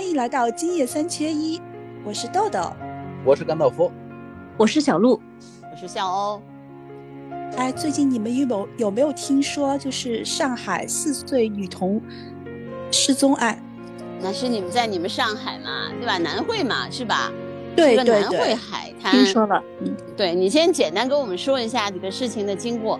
欢迎来到今夜三缺一，我是豆豆，我是甘道夫，我是小鹿，我是小欧。哎，最近你们有没有有没有听说，就是上海四岁女童失踪案？那是你们在你们上海嘛，对吧？南汇嘛，是吧？对对对。南汇海滩。听说了，嗯，对你先简单跟我们说一下这个事情的经过。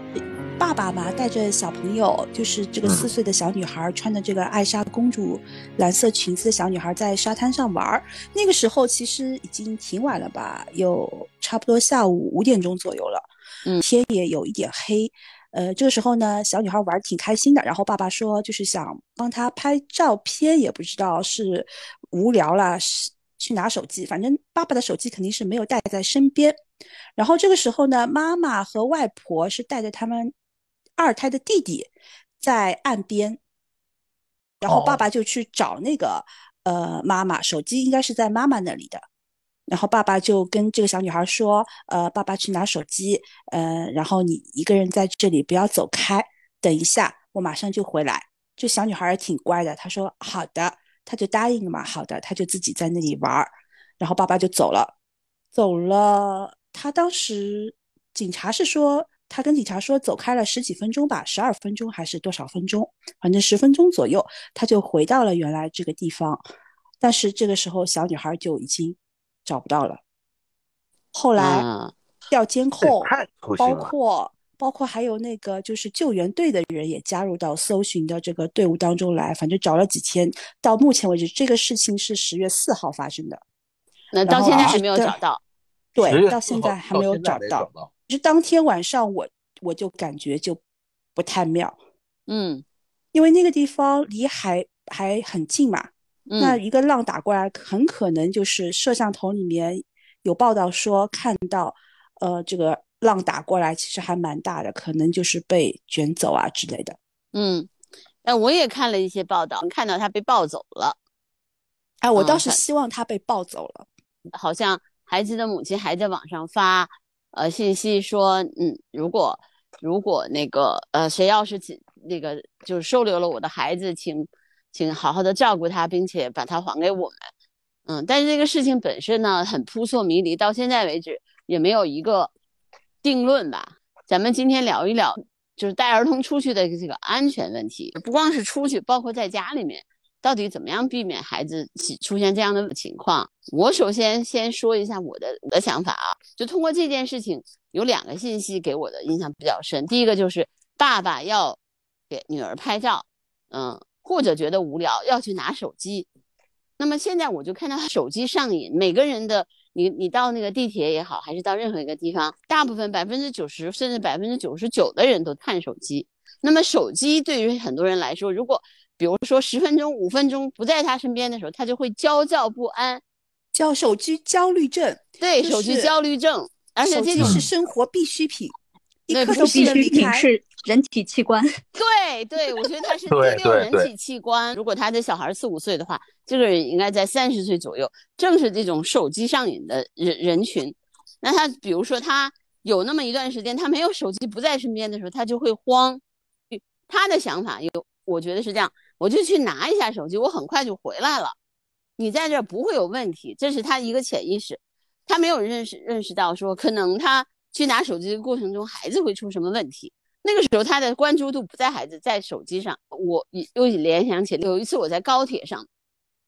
爸爸嘛，带着小朋友，就是这个四岁的小女孩，穿着这个艾莎公主蓝色裙子的小女孩，在沙滩上玩儿。那个时候其实已经挺晚了吧，有差不多下午五点钟左右了，嗯，天也有一点黑。呃，这个时候呢，小女孩玩挺开心的。然后爸爸说，就是想帮她拍照片，也不知道是无聊了，是去拿手机。反正爸爸的手机肯定是没有带在身边。然后这个时候呢，妈妈和外婆是带着他们。二胎的弟弟在岸边，然后爸爸就去找那个呃妈妈，手机应该是在妈妈那里的。然后爸爸就跟这个小女孩说：“呃，爸爸去拿手机，呃，然后你一个人在这里不要走开，等一下我马上就回来。”这小女孩也挺乖的，她说：“好的。”她就答应了嘛。好的，她就自己在那里玩儿，然后爸爸就走了，走了。他当时警察是说。他跟警察说走开了十几分钟吧，十二分钟还是多少分钟？反正十分钟左右，他就回到了原来这个地方。但是这个时候，小女孩就已经找不到了。后来调监控，包括包括还有那个就是救援队的人也加入到搜寻的这个队伍当中来。反正找了几天，到目前为止，这个事情是十月四号发生的。那到现在还没有找到？对，到现在还没有找到。是当天晚上，我我就感觉就不太妙，嗯，因为那个地方离海还很近嘛，那一个浪打过来，很可能就是摄像头里面有报道说看到，呃，这个浪打过来其实还蛮大的，可能就是被卷走啊之类的。嗯，哎，我也看了一些报道，看到他被抱走了。哎，我倒是希望他被抱走了。好像孩子的母亲还在网上发。呃，信息说，嗯，如果如果那个呃，谁要是请那个就是收留了我的孩子，请请好好的照顾他，并且把他还给我们。嗯，但是这个事情本身呢，很扑朔迷离，到现在为止也没有一个定论吧。咱们今天聊一聊，就是带儿童出去的这个安全问题，不光是出去，包括在家里面。到底怎么样避免孩子出现这样的情况？我首先先说一下我的我的想法啊，就通过这件事情，有两个信息给我的印象比较深。第一个就是爸爸要给女儿拍照，嗯，或者觉得无聊要去拿手机。那么现在我就看到手机上瘾，每个人的你你到那个地铁也好，还是到任何一个地方，大部分百分之九十甚至百分之九十九的人都看手机。那么手机对于很多人来说，如果比如说十分钟、五分钟不在他身边的时候，他就会焦躁不安，叫手机焦虑症。对，手机焦虑症，而且这是生活必需品，一颗都必需品是人体器官。对对，我觉得他是第六人体器官。如果他的小孩四五岁的话，这个人应该在三十岁左右，正是这种手机上瘾的人人群。那他比如说他有那么一段时间，他没有手机不在身边的时候，他就会慌。他的想法有，我觉得是这样。我就去拿一下手机，我很快就回来了。你在这不会有问题，这是他一个潜意识，他没有认识认识到说可能他去拿手机的过程中孩子会出什么问题。那个时候他的关注度不在孩子，在手机上。我又联想起有一次我在高铁上，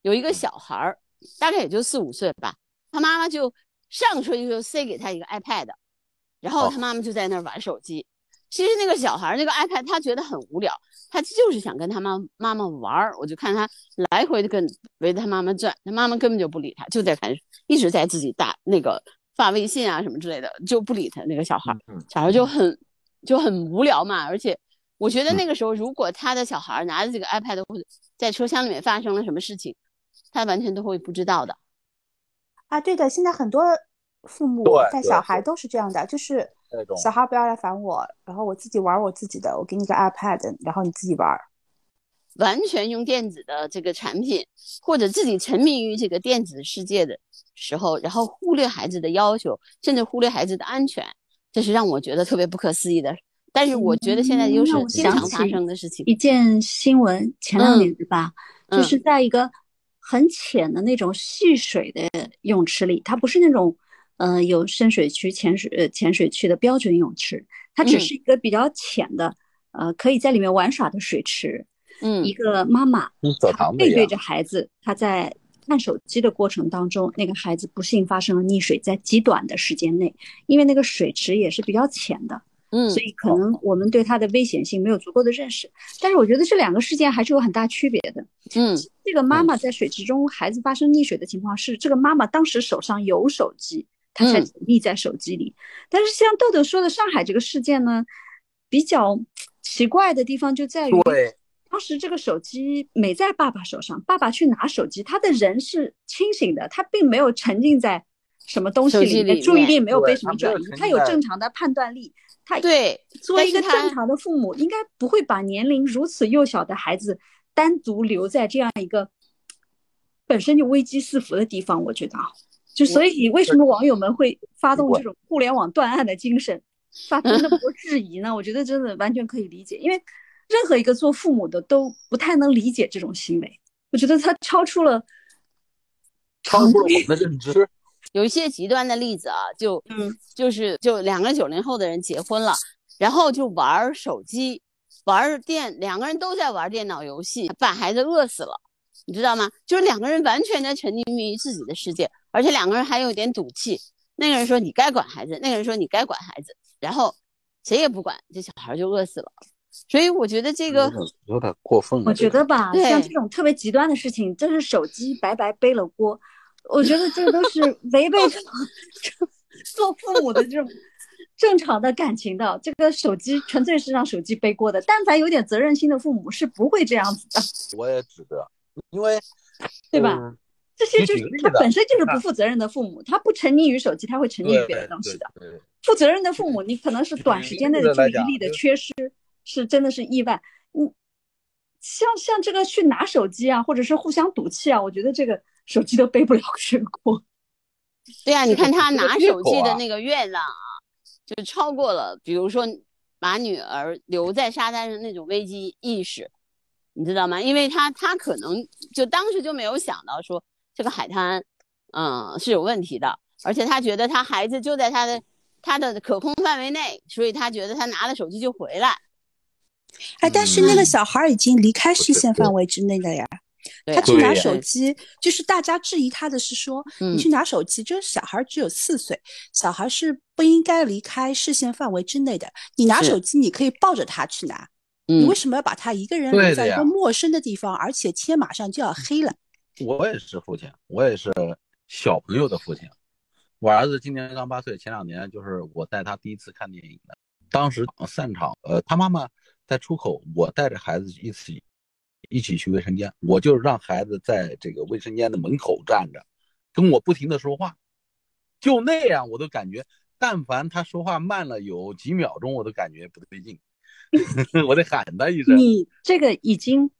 有一个小孩儿，大概也就四五岁吧，他妈妈就上车就塞给他一个 iPad，然后他妈妈就在那儿玩手机。其实那个小孩那个 iPad 他觉得很无聊。他就是想跟他妈妈妈玩儿，我就看他来回的跟围着他妈妈转，他妈妈根本就不理他，就在看，一直在自己打那个发微信啊什么之类的，就不理他那个小孩，小孩就很就很无聊嘛。而且我觉得那个时候，如果他的小孩拿着这个 iPad 或者在车厢里面发生了什么事情，他完全都会不知道的。啊，对的，现在很多父母带小孩都是这样的，就是。小孩不要来烦我，然后我自己玩我自己的。我给你个 iPad，然后你自己玩。完全用电子的这个产品，或者自己沉迷于这个电子世界的时候，然后忽略孩子的要求，甚至忽略孩子的安全，这是让我觉得特别不可思议的。但是我觉得现在又是经常发生的事情。一件新闻，前两年对吧，就是在一个很浅的那种蓄水的泳池里，它不是那种呃有深水区、浅水呃浅水区的标准泳池，它只是一个比较浅的呃可以在里面玩耍的水池。嗯，一个妈妈背对着孩子，她在看手机的过程当中，那个孩子不幸发生了溺水，在极短的时间内，因为那个水池也是比较浅的。嗯，所以可能我们对它的危险性没有足够的认识，但是我觉得这两个事件还是有很大区别的。嗯，这个妈妈在水池中孩子发生溺水的情况是，这个妈妈当时手上有手机，她才溺在手机里。但是像豆豆说的上海这个事件呢，比较奇怪的地方就在于，当时这个手机没在爸爸手上，爸爸去拿手机，他的人是清醒的，他并没有沉浸在什么东西里面，注意力没有被什么转移，他有正常的判断力。他对作为一个正常的父母，应该不会把年龄如此幼小的孩子单独留在这样一个本身就危机四伏的地方。我觉得啊，就所以为什么网友们会发动这种互联网断案的精神，发出那么多 质疑呢？我觉得真的完全可以理解，因为任何一个做父母的都不太能理解这种行为。我觉得他超出了超出了我们的认知。有一些极端的例子啊，就嗯，就是就两个九零后的人结婚了，然后就玩手机，玩电，两个人都在玩电脑游戏，把孩子饿死了，你知道吗？就是两个人完全在沉浸于自己的世界，而且两个人还有点赌气。那个人说你该管孩子，那个人说你该管孩子，然后谁也不管，这小孩就饿死了。所以我觉得这个有点过分了。我觉得吧，像这种特别极端的事情，就是手机白白背了锅。我觉得这都是 违背做父母的这种正常的感情的。这个手机纯粹是让手机背锅的。但凡有点责任心的父母是不会这样子的。我也指得，因为对吧？这些就是他本身就是不负责任的父母。他不沉溺于手机，他会沉溺于别的东西的。负责任的父母，你可能是短时间内的注意力的缺失，是真的是意外。嗯，像像这个去拿手机啊，或者是互相赌气啊，我觉得这个。手机都背不了 全锅，对啊，你看他拿手机的那个月亮啊，就超过了，比如说把女儿留在沙滩上那种危机意识，你知道吗？因为他他可能就当时就没有想到说这个海滩，嗯是有问题的，而且他觉得他孩子就在他的他的可控范围内，所以他觉得他拿了手机就回来。哎，但是那个小孩已经离开视线范围之内了呀。他去拿手机，就是大家质疑他的是说，你去拿手机，这小孩只有四岁，小孩是不应该离开视线范围之内的。你拿手机，你可以抱着他去拿，你为什么要把他一个人留在一个陌生的地方，而且天马上就要黑了？我也是父亲，我也是小朋友的父亲。我儿子今年刚八岁，前两年就是我带他第一次看电影的，当时散场，呃，他妈妈在出口，我带着孩子一起。一起去卫生间，我就让孩子在这个卫生间的门口站着，跟我不停的说话，就那样我都感觉，但凡他说话慢了有几秒钟，我都感觉不对劲 我得喊他一声。你这个已经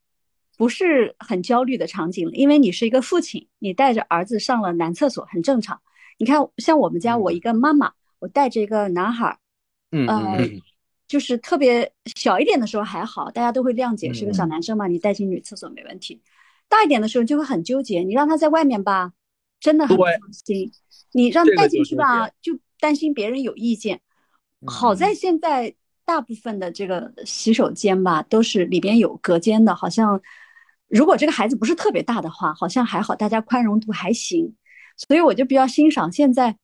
不是很焦虑的场景了，因为你是一个父亲，你带着儿子上了男厕所，很正常。你看，像我们家，我一个妈妈，我带着一个男孩，嗯嗯。就是特别小一点的时候还好，大家都会谅解，是个小男生嘛，你带进女厕所没问题。大一点的时候就会很纠结，你让他在外面吧，真的很不放心；你让他带进去吧，就担心别人有意见。好在现在大部分的这个洗手间吧，都是里边有隔间的，好像如果这个孩子不是特别大的话，好像还好，大家宽容度还行。所以我就比较欣赏现在。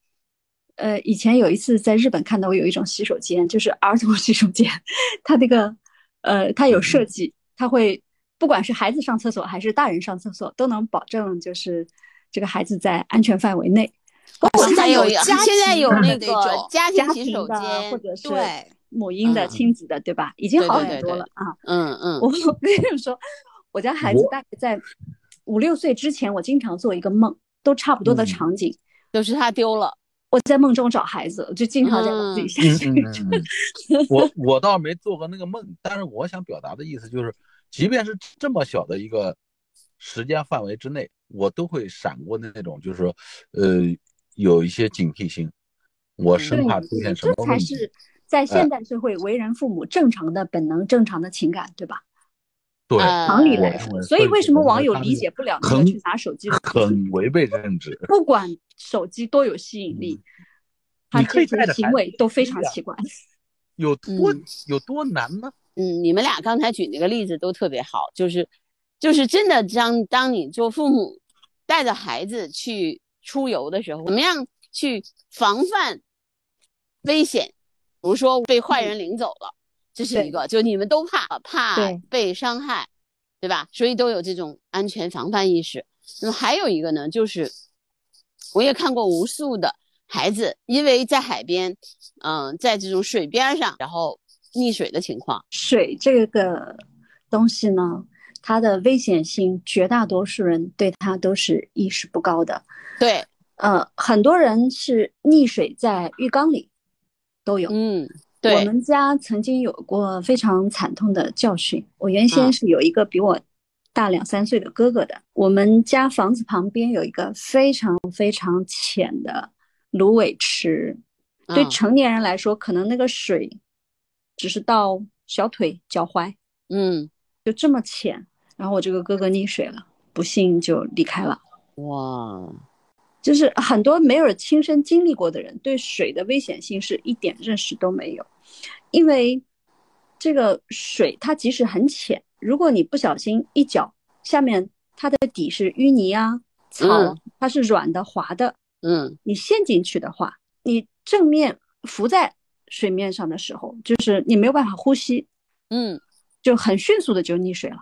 呃，以前有一次在日本看到，我有一种洗手间，就是 儿童洗手间，它那个，呃，它有设计，它会不管是孩子上厕所还是大人上厕所，都能保证就是这个孩子在安全范围内。现在有现在有那个家庭洗手间，或者是母婴的、亲子的，对吧？已经好很多了啊。嗯嗯。我跟你说，我家孩子大概在五六岁之前，我经常做一个梦，都差不多的场景，都是他丢了。我在梦中找孩子，我就经常在自己下去。我我倒没做过那个梦，但是我想表达的意思就是，即便是这么小的一个时间范围之内，我都会闪过的那种，就是说，呃，有一些警惕心，我生怕出现什么问题。这才是在现代社会为人父母正常的本能、正常的情感，对吧？对，常理来说，所以为什么网友理解不了那个去拿手机的？很违背认知。不管手机多有吸引力，他这些行为都非常奇怪。有多有多难吗？嗯，你们俩刚才举那个例子都特别好，就是就是真的，当当你做父母带着孩子去出游的时候，怎么样去防范危险？比如说被坏人领走了。这是一个，就你们都怕怕被伤害，对吧？所以都有这种安全防范意识。那么还有一个呢，就是我也看过无数的孩子因为在海边，嗯，在这种水边上，然后溺水的情况。水这个东西呢，它的危险性，绝大多数人对它都是意识不高的。对，呃，很多人是溺水在浴缸里都有。嗯。我们家曾经有过非常惨痛的教训。我原先是有一个比我大两三岁的哥哥的。我们家房子旁边有一个非常非常浅的芦苇池，对成年人来说，可能那个水只是到小腿、脚踝，嗯，就这么浅。然后我这个哥哥溺水了，不幸就离开了。哇！就是很多没有亲身经历过的人，对水的危险性是一点认识都没有。因为这个水它即使很浅，如果你不小心一脚，下面它的底是淤泥啊、草，它是软的、滑的，嗯，你陷进去的话，你正面浮在水面上的时候，就是你没有办法呼吸，嗯，就很迅速的就溺水了。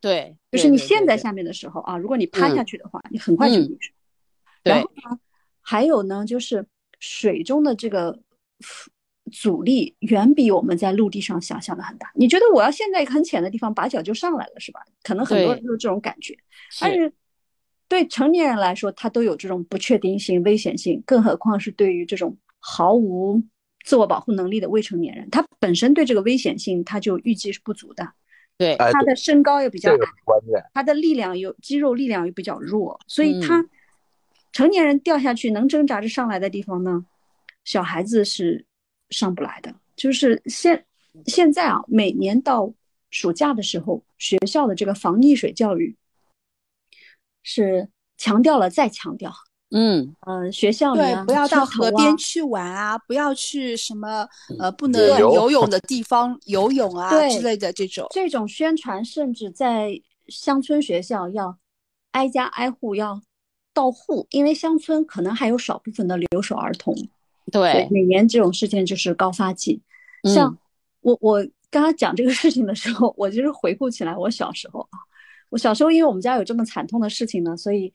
对，就是你陷在下面的时候啊，如果你趴下去的话，你很快就溺水。然后呢，还有呢，就是水中的这个阻力远比我们在陆地上想象的很大。你觉得我要陷在一个很浅的地方，把脚就上来了，是吧？可能很多人都有这种感觉。但是对成年人来说，他都有这种不确定性、危险性，更何况是对于这种毫无自我保护能力的未成年人，他本身对这个危险性他就预计是不足的。对，他的身高又比较矮，他的力量又肌肉力量又比较弱，所以他。成年人掉下去能挣扎着上来的地方呢，小孩子是上不来的。就是现现在啊，每年到暑假的时候，学校的这个防溺水教育是强调了再强调。嗯嗯，学校对，不要到河边去玩啊，不要去什么呃不能游泳的地方 游泳啊之类的这种。这种宣传甚至在乡村学校要挨家挨户要。到户，因为乡村可能还有少部分的留守儿童，对，每年这种事件就是高发季。像我我刚刚讲这个事情的时候，我就是回顾起来我小时候啊，我小时候因为我们家有这么惨痛的事情呢，所以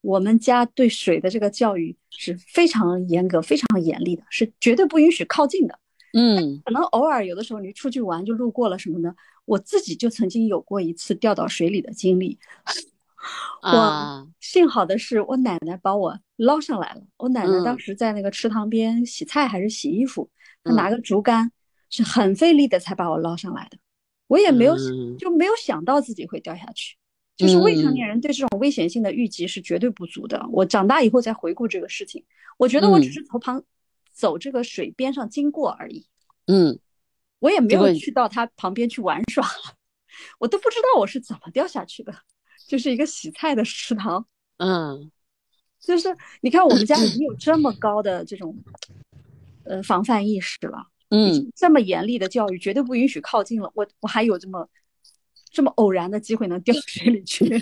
我们家对水的这个教育是非常严格、非常严厉的，是绝对不允许靠近的。嗯，可能偶尔有的时候你出去玩就路过了什么的，我自己就曾经有过一次掉到水里的经历。我幸好的是，我奶奶把我捞上来了。我奶奶当时在那个池塘边洗菜还是洗衣服，她拿个竹竿，是很费力的才把我捞上来的。我也没有就没有想到自己会掉下去。就是未成年人对这种危险性的预计是绝对不足的。我长大以后再回顾这个事情，我觉得我只是从旁走这个水边上经过而已。嗯，我也没有去到他旁边去玩耍，我都不知道我是怎么掉下去的。就是一个洗菜的食堂，嗯，就是你看我们家已经有这么高的这种，呃，防范意识了，嗯，这么严厉的教育，绝对不允许靠近了。我我还有这么这么偶然的机会能掉水里去，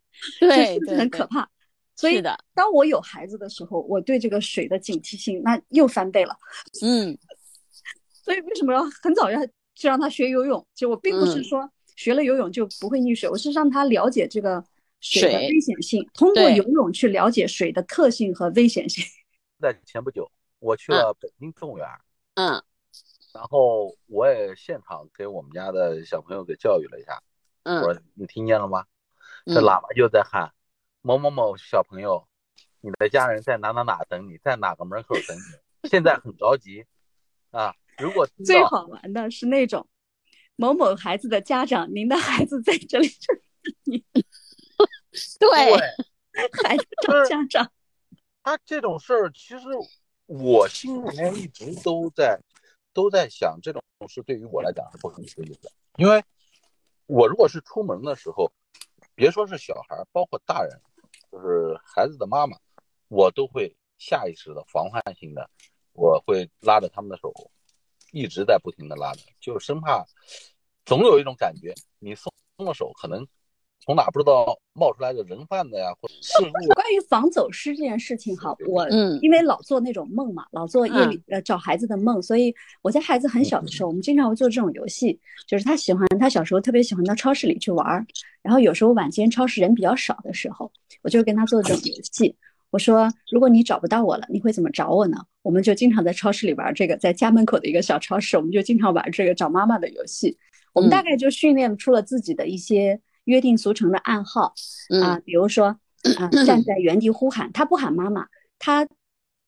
对，很可怕。所以，当我有孩子的时候，我对这个水的警惕性那又翻倍了。嗯，所以为什么要很早要去让他学游泳？就我并不是说。学了游泳就不会溺水，我是让他了解这个水的危险性，通过游泳去了解水的特性和危险性。在前不久，我去了北京动物园，嗯，然后我也现场给我们家的小朋友给教育了一下，嗯，我说你听见了吗？这喇叭就在喊某某某小朋友，你的家人在哪哪哪等你，在哪个门口等你，现在很着急啊！如果最好玩的是那种。某某孩子的家长，您的孩子在这里等你。对，孩子找家长。他这种事儿，其实我心里面一直都在都在想，这种事对于我来讲是不可思议的。因为我如果是出门的时候，别说是小孩，包括大人，就是孩子的妈妈，我都会下意识的防范性的，我会拉着他们的手，一直在不停的拉着，就生怕总有一种感觉，你松了手，可能。从哪不知道冒出来的人贩子呀，或者关于防走失这件事情，哈，我嗯，因为老做那种梦嘛，老做夜里呃找孩子的梦，所以我家孩子很小的时候，我们经常会做这种游戏，就是他喜欢，他小时候特别喜欢到超市里去玩儿，然后有时候晚间超市人比较少的时候，我就跟他做这种游戏。我说，如果你找不到我了，你会怎么找我呢？我们就经常在超市里玩这个，在家门口的一个小超市，我们就经常玩这个找妈妈的游戏。我们大概就训练出了自己的一些。约定俗成的暗号啊，比如说啊，站在原地呼喊，他不喊妈妈，他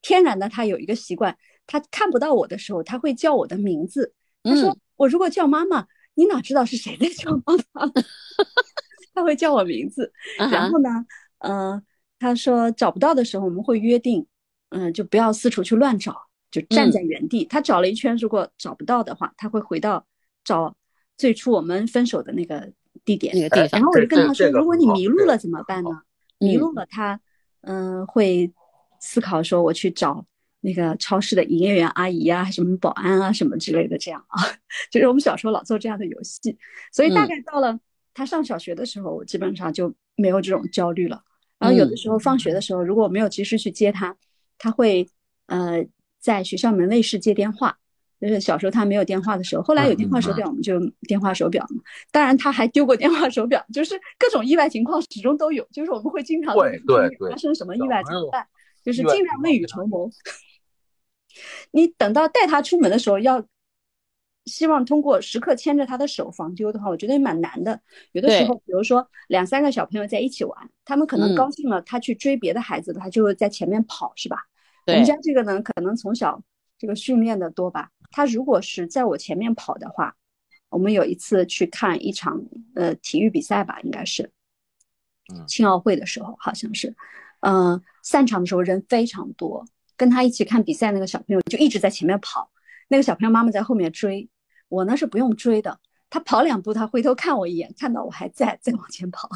天然的他有一个习惯，他看不到我的时候，他会叫我的名字。他说我如果叫妈妈，你哪知道是谁在叫妈妈？他会叫我名字。然后呢，呃，他说找不到的时候，我们会约定，嗯，就不要四处去乱找，就站在原地。他找了一圈，如果找不到的话，他会回到找最初我们分手的那个。地点，那个地方然后我就跟他说：“如果你迷路了怎么办呢？迷路了，他嗯会思考说我去找那个超市的营业员阿姨啊，什么保安啊，什么之类的，这样啊，就是我们小时候老做这样的游戏。所以大概到了他上小学的时候，我基本上就没有这种焦虑了。然后有的时候放学的时候，如果我没有及时去接他，他会呃在学校门卫室接电话。”就是小时候他没有电话的时候，后来有电话手表，我们就电话手表嘛。当然他还丢过电话手表，就是各种意外情况始终都有。就是我们会经常对对对发生什么意外怎么办？就是尽量未雨绸缪。你等到带他出门的时候，要希望通过时刻牵着他的手防丢的话，我觉得也蛮难的。有的时候，比如说两三个小朋友在一起玩，他们可能高兴了，他去追别的孩子，他就在前面跑，是吧？我们家这个呢，可能从小这个训练的多吧。他如果是在我前面跑的话，我们有一次去看一场呃体育比赛吧，应该是，青奥会的时候好像是，嗯，散场的时候人非常多，跟他一起看比赛那个小朋友就一直在前面跑，那个小朋友妈妈在后面追，我呢是不用追的，他跑两步他回头看我一眼，看到我还在再往前跑，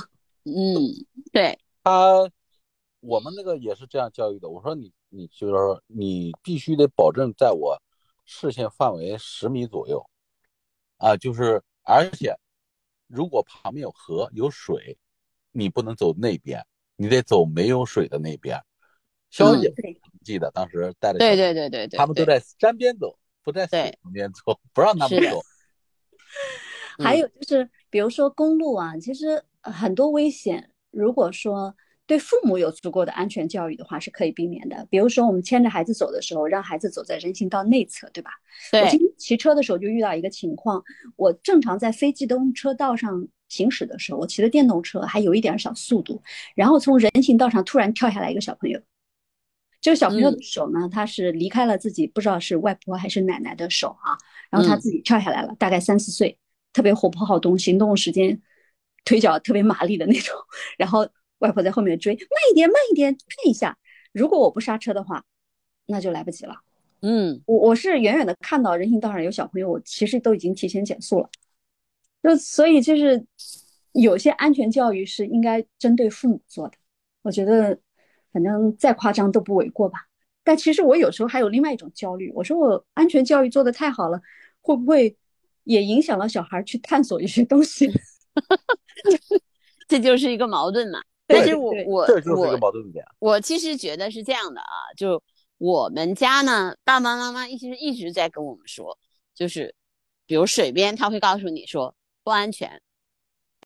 嗯，对。他，我们那个也是这样教育的，我说你你就是说你必须得保证在我。视线范围十米左右，啊，就是而且，如果旁边有河有水，你不能走那边，你得走没有水的那边。肖姐记得当时带着对对对对对，他们都在山边走，不在水旁边走，不让他们走。还有就是，比如说公路啊，其实很多危险，如果说。对父母有足够的安全教育的话，是可以避免的。比如说，我们牵着孩子走的时候，让孩子走在人行道内侧，对吧？对。我今天骑车的时候就遇到一个情况，我正常在非机动车道上行驶的时候，我骑的电动车还有一点小速度，然后从人行道上突然跳下来一个小朋友。这个小朋友的手呢，他是离开了自己不知道是外婆还是奶奶的手啊，然后他自己跳下来了，大概三四岁，特别活泼好动，行动时间腿脚特别麻利的那种，然后。外婆在后面追，慢一点，慢一点，看一下。如果我不刹车的话，那就来不及了。嗯，我我是远远的看到人行道上有小朋友，我其实都已经提前减速了。就所以就是有些安全教育是应该针对父母做的，我觉得反正再夸张都不为过吧。但其实我有时候还有另外一种焦虑，我说我安全教育做的太好了，会不会也影响了小孩去探索一些东西？这就是一个矛盾嘛。但是我我我我其实觉得是这样的啊，就我们家呢，爸爸妈妈一直一直在跟我们说，就是比如水边，他会告诉你说不安全，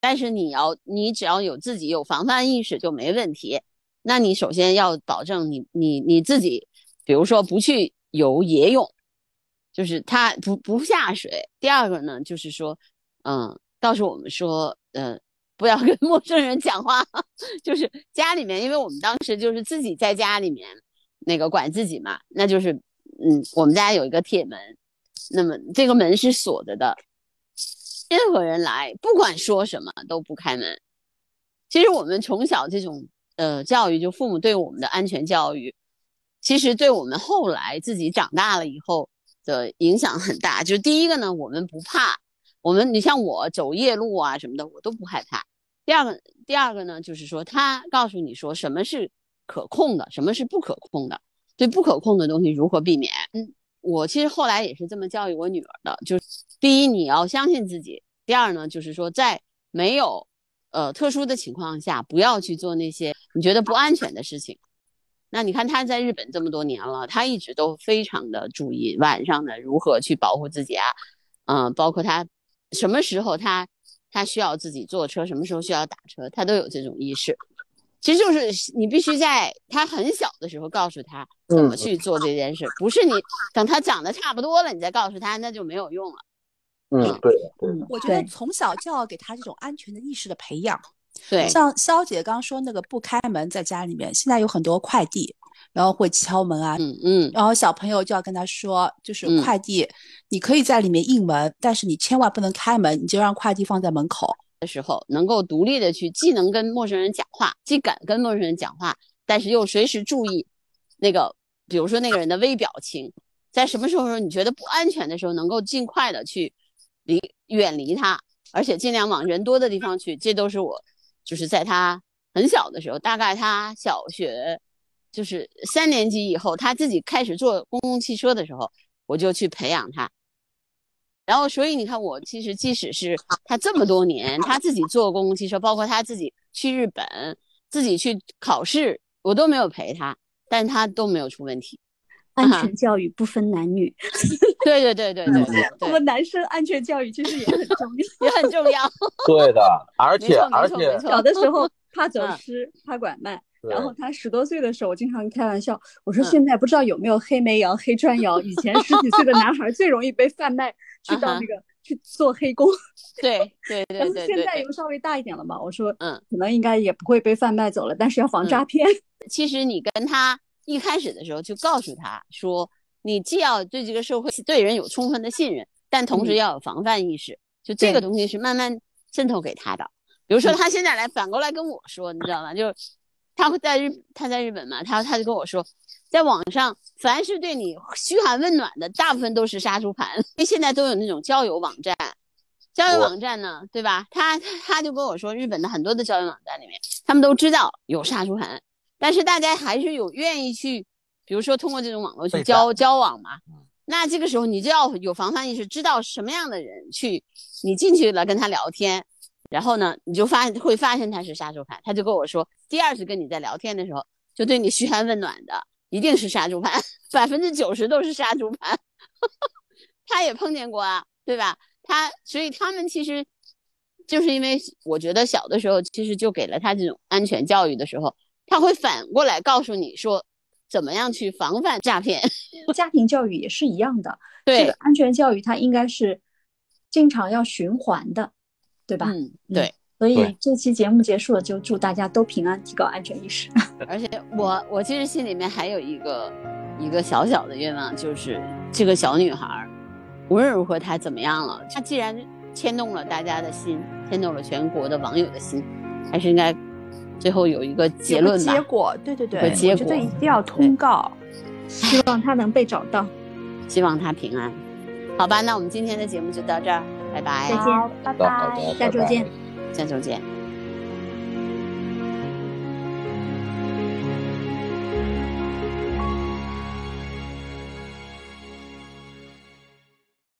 但是你要你只要有自己有防范意识就没问题。那你首先要保证你你你自己，比如说不去游野泳，就是他不不下水。第二个呢，就是说，嗯，告诉我们说，嗯。不要跟 陌生人讲话，就是家里面，因为我们当时就是自己在家里面那个管自己嘛，那就是，嗯，我们家有一个铁门，那么这个门是锁着的，任何人来，不管说什么都不开门。其实我们从小这种呃教育，就父母对我们的安全教育，其实对我们后来自己长大了以后的影响很大。就是第一个呢，我们不怕。我们你像我走夜路啊什么的，我都不害怕。第二个，第二个呢，就是说他告诉你说什么是可控的，什么是不可控的，对不可控的东西如何避免。嗯，我其实后来也是这么教育我女儿的，就是第一你要相信自己，第二呢就是说在没有呃特殊的情况下，不要去做那些你觉得不安全的事情。那你看他在日本这么多年了，他一直都非常的注意晚上的如何去保护自己啊，嗯，包括他什么时候他。他需要自己坐车，什么时候需要打车，他都有这种意识。其实就是你必须在他很小的时候告诉他怎么去做这件事，不是你等他长得差不多了，你再告诉他，那就没有用了。嗯，对，嗯，我觉得从小就要给他这种安全的意识的培养。对，像肖姐刚说那个不开门在家里面，现在有很多快递。然后会敲门啊，嗯嗯，然后小朋友就要跟他说，就是快递，你可以在里面应门，但是你千万不能开门，你就让快递放在门口的时候，能够独立的去，既能跟陌生人讲话，既敢跟陌生人讲话，但是又随时注意那个，比如说那个人的微表情，在什么时候你觉得不安全的时候，能够尽快的去离远离他，而且尽量往人多的地方去，这都是我就是在他很小的时候，大概他小学。就是三年级以后，他自己开始坐公共汽车的时候，我就去培养他。然后，所以你看，我其实即使是他这么多年，他自己坐公共汽车，包括他自己去日本、自己去考试，我都没有陪他，但他都没有出问题。安全教育不分男女。对对对对对对，我们男生安全教育其实也很重要，也很重要。对的，而且而且小的时候 怕走失，怕拐卖。然后他十多岁的时候，我经常开玩笑，我说现在不知道有没有黑煤窑、黑砖窑。以前十几岁的男孩最容易被贩卖，去到那个去做黑工。对对对对。但是现在又稍微大一点了嘛，我说嗯，可能应该也不会被贩卖走了，但是要防诈骗。其实你跟他一开始的时候就告诉他说，你既要对这个社会对人有充分的信任，但同时要有防范意识。就这个东西是慢慢渗透给他的。比如说他现在来反过来跟我说，你知道吗？就。他会在日，他在日本嘛，他他就跟我说，在网上，凡是对你嘘寒问暖的，大部分都是杀猪盘。因为现在都有那种交友网站，交友网站呢，对吧？他他就跟我说，日本的很多的交友网站里面，他们都知道有杀猪盘，但是大家还是有愿意去，比如说通过这种网络去交交往嘛。那这个时候你就要有防范意识，知道什么样的人去，你进去了跟他聊天。然后呢，你就发会发现他是杀猪盘，他就跟我说，第二次跟你在聊天的时候，就对你嘘寒问暖的，一定是杀猪盘，百分之九十都是杀猪盘。他也碰见过啊，对吧？他所以他们其实就是因为我觉得小的时候其实就给了他这种安全教育的时候，他会反过来告诉你说，怎么样去防范诈骗。家庭教育也是一样的，对这个安全教育，它应该是经常要循环的。对吧？嗯，对。所以这期节目结束了，就祝大家都平安，提高安全意识。而且我我其实心里面还有一个一个小小的愿望，就是这个小女孩，无论如何她怎么样了，她既然牵动了大家的心，牵动了全国的网友的心，还是应该最后有一个结论吧。结果，对对对，结果一定要通告，希望她能被找到，希望她平安。好吧，那我们今天的节目就到这儿。拜拜，再见，拜拜，下周见，下周见。